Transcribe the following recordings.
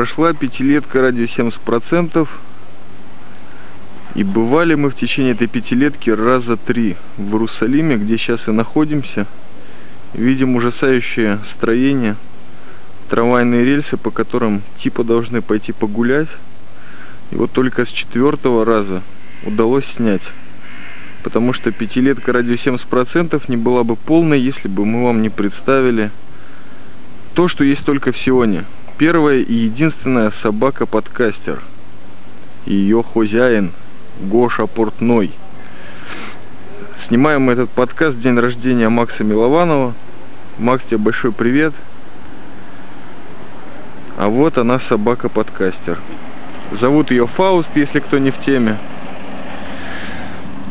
Прошла пятилетка радио 70%. И бывали мы в течение этой пятилетки раза три в Иерусалиме, где сейчас и находимся. Видим ужасающее строение, трамвайные рельсы, по которым типа должны пойти погулять. И вот только с четвертого раза удалось снять. Потому что пятилетка радио 70% не была бы полной, если бы мы вам не представили то, что есть только в Сионе. Первая и единственная собака-подкастер. Ее хозяин Гоша Портной. Снимаем мы этот подкаст в день рождения Макса Милованова. Макс, тебе большой привет. А вот она собака-подкастер. Зовут ее Фауст, если кто не в теме.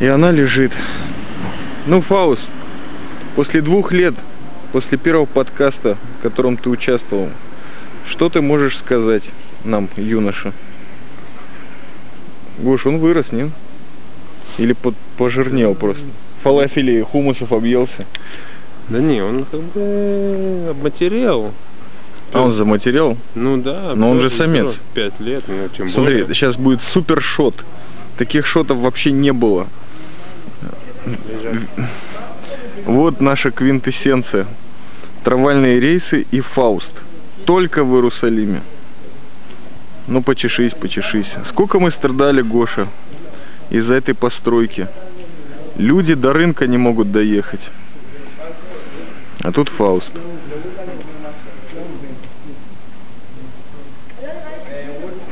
И она лежит. Ну, Фауст, после двух лет, после первого подкаста, в котором ты участвовал, что ты можешь сказать нам, юноша? Гош, он вырос, нет? Или под, пожирнел просто? Фалафели хумусов объелся? Да не, он как бы обматерел. А он заматерел? Ну да. Но он же самец. Пять лет, ну тем Смотри, более. сейчас будет супер шот. Таких шотов вообще не было. Вот наша квинтэссенция. Трамвайные рейсы и Фауст. Только в Иерусалиме. Ну, почешись, почешись. Сколько мы страдали, Гоша, из-за этой постройки. Люди до рынка не могут доехать. А тут Фауст.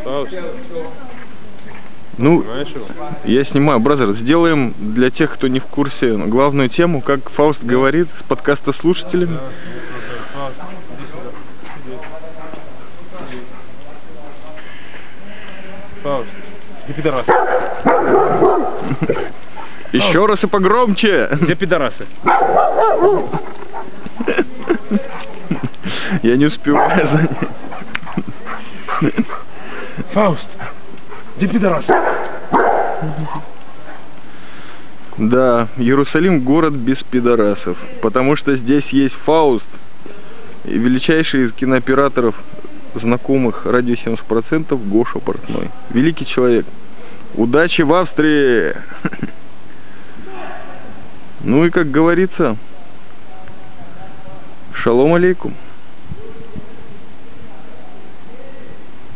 Фауст, Ну, я снимаю, brother, сделаем для тех, кто не в курсе, главную тему, как Фауст говорит с подкаста слушателями. Фауст, где пидорасы? Еще раз и погромче. Где пидорасы? Я не успеваю занять. Фауст, где пидорасы? Да, Иерусалим город без пидорасов, потому что здесь есть Фауст, величайший из кинооператоров, знакомых радио 70% Гоша Портной. Великий человек. Удачи в Австрии! Ну и как говорится, шалом алейкум.